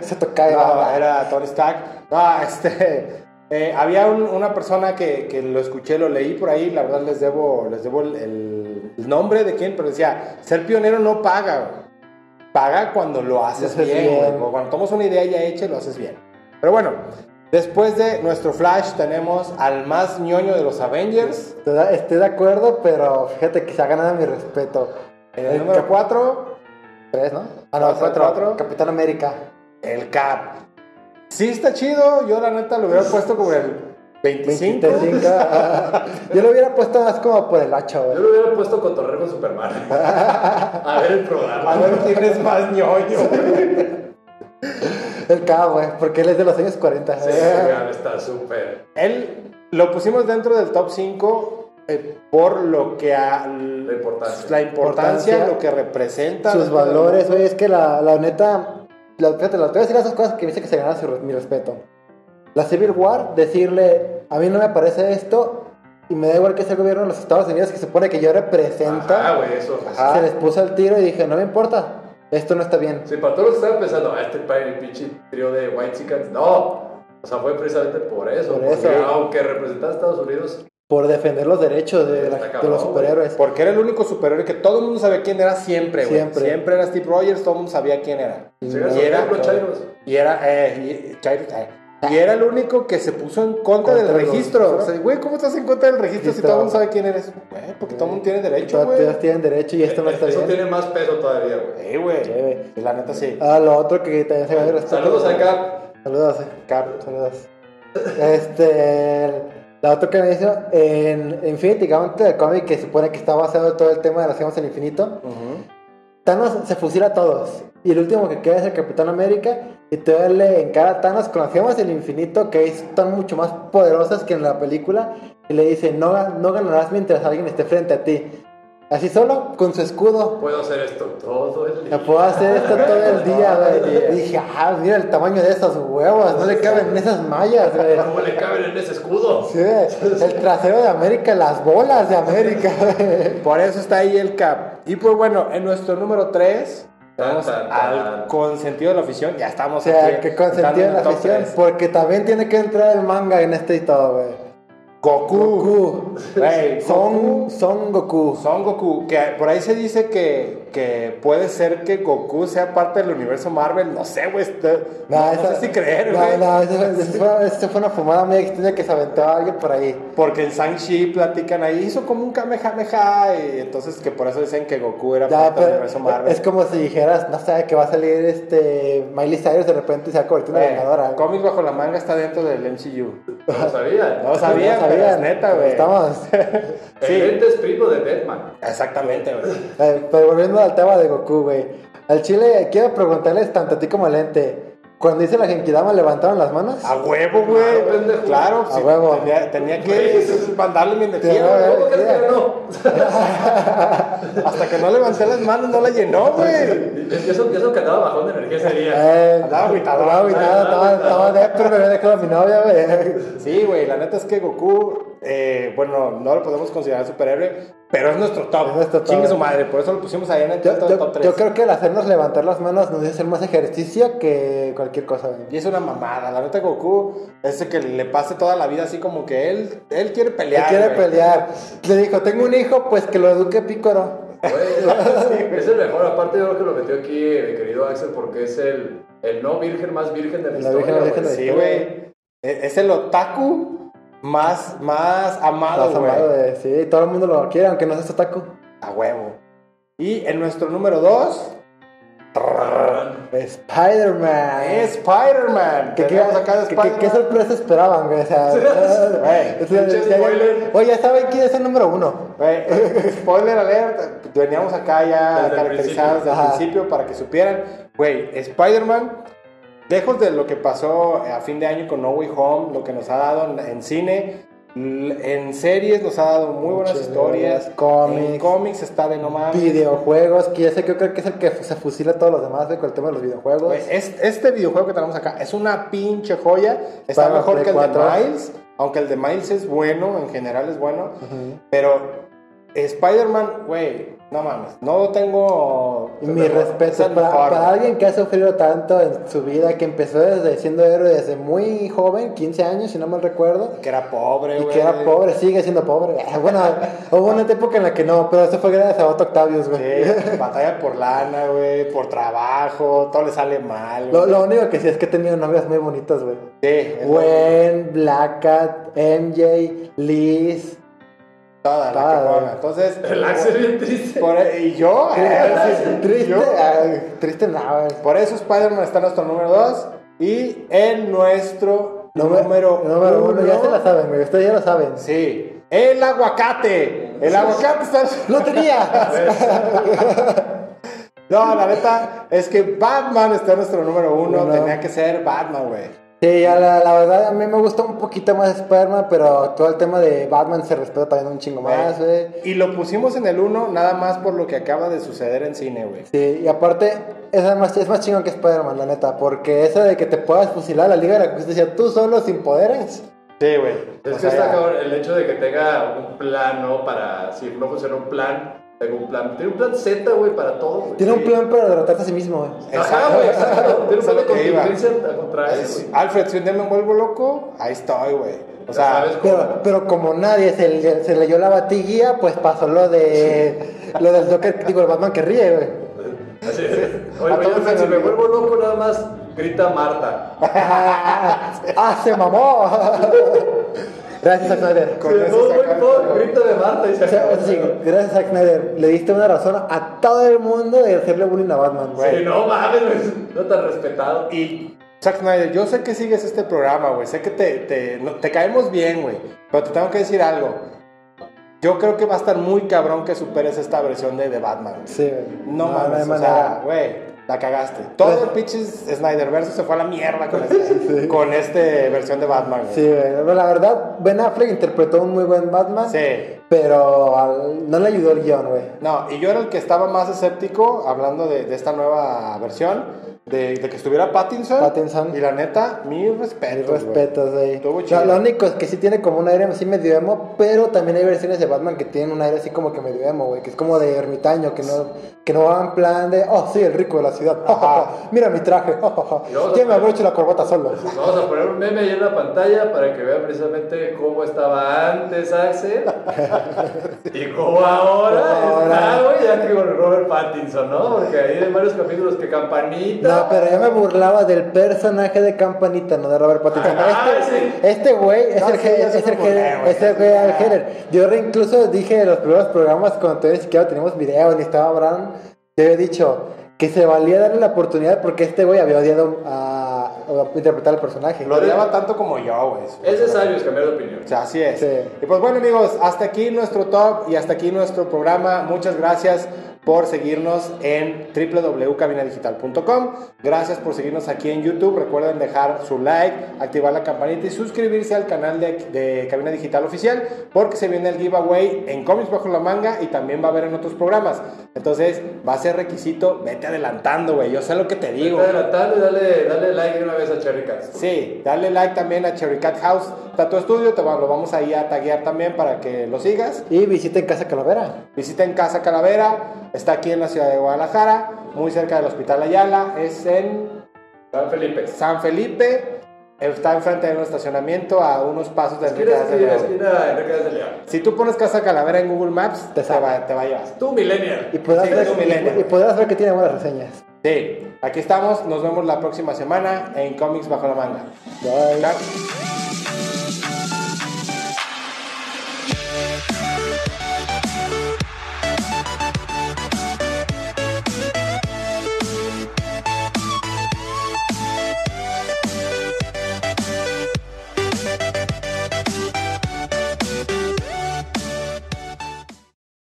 Se toca no, era Tony Stark. No, este. eh, había un- una persona que, que lo escuché, lo leí por ahí, la verdad les debo, les debo el, el- el nombre de quién, pero decía, ser pionero no paga. Paga cuando lo haces Lo haces bien, o cuando tomas una idea ya hecha y lo haces bien. Pero bueno, después de nuestro Flash tenemos al más ñoño de los Avengers, Estoy de- Estoy de acuerdo, pero fíjate que se ha ganado mi respeto. en el número 4, Tres, ¿no? Ah, no, cuatro. cuatro. Capitán América. el Cap. Sí está chido, yo la neta lo hubiera puesto como el 25. 25. Yo lo hubiera puesto más como por el hacha, Yo güey. lo hubiera puesto con Superman. a ver el programa. A ver quién es más ñoño. El K, güey, porque él es de los años 40. Sí, weón, está súper. Él lo pusimos dentro del top 5 eh, por lo que a, La importancia. la importancia, Importancia. lo que representa. Sus valores, güey, es que la, la neta. La, fíjate, la- te voy a decir esas cosas que me dice que se gana su- mi respeto. La Civil War, decirle, a mí no me parece esto, y me da igual que sea el gobierno de los Estados Unidos que se supone que yo represento. Ah, güey, eso. Ajá. Se les puso al tiro y dije, no me importa, esto no está bien. Sí, para todos los que estaban pensando, ah, este pa- el pinche trío de White Chickens. No. O sea, fue precisamente por eso. Por porque eso. aunque representaba a Estados Unidos, Por defender los derechos de, la- los superhéroes. Porque era el único superhéroe que todo el mundo sabía quién era siempre, güey. Siempre. Siempre. era Steve Rogers, todo el mundo sabía quién era. Mm, Y era- chairos. Y era, eh, y, Chairo, eh, y era el único que se puso en contra, Contra del registro. O sea, güey, ¿cómo estás en contra del registro si todo el mundo sabe quién eres? Güey, porque todo el mundo tiene derecho, güey. todos tienen derecho y esto no está Eso bien. tiene más peso todavía, güey. Sí, güey. Sí, güey. Y La neta sí. Ah, lo otro que también se mi respeto. Saludos acá. Saludos, eh. Cap. Saludos. Este. La otra que me hizo en Infinity Gauntlet, el cómic que supone que está basado en todo el tema de las gemas del infinito. Thanos se fusila a todos. Y el último que queda es el Capitán América. Y todavía le encara a Thanos con las gemas del infinito que están mucho más poderosas que en la película. Y le dice: No, no ganarás mientras alguien esté frente a ti. Así solo, con su escudo. Puedo hacer esto todo el día. Puedo hacer esto todo el día, güey. Y dije, ah, mira el tamaño de esos huevos, no le caben en esas mallas, güey. ¿Cómo le caben en ese escudo? Sí, el trasero de América, las bolas de América, güey. Por eso está ahí el cap. Y pues bueno, en nuestro número 3, tan, al consentido de la afición. Ya O estamos sea, aquí, que consentido en la afición, 3. porque también tiene que entrar el manga en este y todo, güey. Goku. Goku. Güey, Son, Goku. son Goku. Son Goku, que por ahí se dice que, que puede ser que Goku sea parte del universo Marvel. No sé, güey. No, no esa- sé si creer, no, güey. No, eso, eso fue, eso fue una fumada muy extraña que se aventó a alguien por ahí. Porque en Shang-Chi platican ahí, hizo como un Kamehameha. Y entonces que por eso dicen que Goku era Ya, parte del pero universo Marvel. es como si dijeras, no sé, que va a salir este Miley Cyrus de repente y se va a convertir en una Güey, vengadora. Cómics bajo la manga está dentro del MCU. No lo sabía. No lo sabía, No pero es sabían, neta, pero güey. Estamos. Sí. El ente es primo de Batman. Exactamente, güey. Eh, pero volviendo al tema de Goku, güey. Al chile, quiero preguntarles tanto a ti como al ente. Cuando dice la Genkidama, ¿levantaron las manos? A huevo, güey. Claro, pendejo. Claro, A sí, huevo. Tenía, tenía que Güey. mandarle mi energía. ¿Cómo crees que no? Hasta que no levanté las manos, no la llenó, güey. Es que eso, eso que andaba bajón de energía ese día. Eh, Andaba agüitado. Andaba agüitado, estaba, estaba de, pero me había dejado a mi novia, güey. Sí, güey, la neta es que Goku, eh, bueno, no lo podemos considerar superhéroe, pero es nuestro top. Es nuestro top. Chingue su madre, por eso lo pusimos ahí en el Yo, top, yo- top 3. yo creo que el hacernos levantar las manos nos hace hacer más ejercicio que cualquier cosa. Y es una mamada, la neta Goku, ese que le pase toda la vida así como que él, él quiere Él pelear. quiere güey. pelear. Le dijo, tengo un hijo, pues que lo eduque Pícoro. Güey, es el mejor. Aparte, yo creo que lo metió aquí mi querido Axel porque es el, el no virgen más virgen de la, La historia. virgen más virgen de- Sí, güey. E- Es el otaku más, más amado, güey. Sí, todo el mundo lo quiere, aunque no seas otaku. A huevo. Y en nuestro número 2, Spider-Man. Spider-Man. ¿Qué, de qué- qué- qué Spider-Man. sorpresa esperaban, güey? O sea. Oye, ya saben quién es el número uno. Spoiler alert, veníamos acá ya Desde caracterizados desde el principio. principio para que supieran. Güey, Spider-Man, lejos de lo que pasó a fin de año con No Way Home, lo que nos ha dado en, en cine, en series nos ha dado muy buenas historias. cómics. En cómics está de no mames. Videojuegos, que ya sé que yo creo que es el que se fusila a todos los demás, con el tema de los videojuegos. Es- este videojuego que tenemos acá es una pinche joya. Está Para mejor que el 4. de Miles, aunque el de Miles es bueno, en general es bueno. Pero Spider-Man, güey, no mames, no tengo... Y respetos el para, mejor, para güey. alguien que ha sufrido tanto en su vida, que empezó desde siendo héroe desde muy joven, 15 años, si no mal recuerdo. Que era pobre, Y güey. que era pobre, sigue siendo pobre. Bueno, hubo una época en la que no, pero eso fue gracias a Otto Octavius, güey. Sí, batalla por lana, güey, por trabajo, todo le sale mal. Lo, lo único que sí es que he tenido novias muy bonitas, güey. Sí, Gwen, Black Cat, MJ, Liz. Toda la toda, que ponga. Entonces, El Axel bien triste. por- y yo, triste, yo- ay, triste no, güey. Por eso Spider-Man está en nuestro número 2 y en nuestro número, número uno, ya se la saben, güey. Ustedes ya lo saben. Sí, el aguacate. El aguacate está. ¡Lo tenía! No, la neta es que Batman está en nuestro número uno. Uno. Tenía que ser Batman, güey. Sí, ya la, la verdad a mí me gusta un poquito más Spider-Man, pero todo el tema de Batman se respeta también un chingo más, güey. Y lo pusimos en el uno nada más por lo que acaba de suceder en cine, güey. Sí, y aparte es más, es más chingón que Spider-Man, la neta, porque eso de que te puedas fusilar a la Liga de la Justicia tú solo sin poderes. Sí, güey. Es O que sea, está cabrón el hecho de que tenga un plan, ¿no? Para, si no funciona un plan, tenga un plan. Tiene un plan Z, güey, para todo. Tiene un plan para derrotarse a sí mismo, güey. Ajá, güey, exacto. Tiene un plan de lo que iba. contingencia a contraer, Es- güey. Alfred, si un día me vuelvo loco, ahí estoy, güey. O sea. Pero, pero como nadie se, le- se leyó la batiguía, pues pasó lo de lo del Joker, digo, el Batman que ríe, güey. Es. Oye, A si me vuelvo loco, nada más grita Marta. ¡Ah, se mamó! Gracias, Zack Snyder. Con no, grita de Marta y se O sea, acabó. sí, gracias, Zack Snyder. Le diste una razón a todo el mundo de hacerle bullying a Batman, güey. Sí, no mames, no tan respetado. Y Zack Snyder, yo sé que sigues este programa, güey. Sé que te, te caemos bien, güey. Pero te tengo que decir algo. Yo creo que va a estar muy cabrón que superes esta versión de, de Batman. Sí, güey. No, hay mames, o manera. sea, güey, la cagaste. Todo el pinches Snyderverse se fue a la mierda con con este versión de Batman, güey. Sí, güey. La verdad, Ben Affleck interpretó un muy buen Batman. Sí. Pero al- no le ayudó el guion, güey. No, y yo era el que estaba más escéptico hablando de, de esta nueva versión, de, de que estuviera Pattinson. Pattinson. Y la neta, mi Mis respeto. respetos, güey. Estuvo Lo, único es que sí tiene como un aire así medio emo, pero también hay versiones de Batman que tienen un aire así como que medio emo, güey. Que es como de ermitaño, que no, que no va en plan de, oh, sí, el rico de la ciudad. Mira mi traje. Y vamos a ¿Quién me poner- abrocha la corbata solo? Vamos a poner un meme ahí en la pantalla para que vean precisamente cómo estaba antes Axel y cómo ahora Ahora. está, güey, ya que con Robert Pattinson, ¿no? Porque ahí hay varios capítulos que Campanita. No, pero yo me burlaba del personaje de Campanita, no de Robert Pattinson. Ah, Este, sí. este güey es No, el sí, es sí el es el güey al Heller. Yo re- incluso dije en los primeros programas cuando todavía ni siquiera teníamos video ni estaba Abraham, yo había dicho que se valía darle la oportunidad porque este güey había odiado a, a interpretar el personaje. Lo odiaba tanto como yo, güey. Es sabios cambiar de opinión. O sea, así es. Sí. Y pues bueno, amigos, hasta aquí nuestro top y hasta aquí nuestro programa. Muchas gracias por seguirnos en www.cabinadigital.com. Gracias por seguirnos aquí en YouTube. Recuerden dejar su like, activar la campanita y suscribirse al canal de, de Cabina Digital Oficial porque se viene el giveaway en Comics Bajo la Manga y también va a haber en otros programas. Entonces, va a ser requisito. Vete adelantando, güey. Yo sé lo que te digo. Vete adelantando y dale, dale like de una vez a Cherry Cats. Sí, dale like también a Cherry Cat House Tattoo Studio, te va- lo vamos ahí a taguear también para que lo sigas. Y visiten Casa Calavera. Visiten Casa Calavera, está aquí en la ciudad de Guadalajara, muy cerca del Hospital Ayala, es en San Felipe. San Felipe, está enfrente de un estacionamiento a unos pasos de Enrique Esquina, de Enrique Díaz de León. Si tú pones Casa Calavera en Google Maps, Te te, va, te va a llevar. Tú, Millennial. Y podrás, Sí, ver, es un millennial. y podrás ver que tiene buenas reseñas. Sí, aquí estamos, nos vemos la próxima semana en Comics Bajo la Manga. Bye. Chao.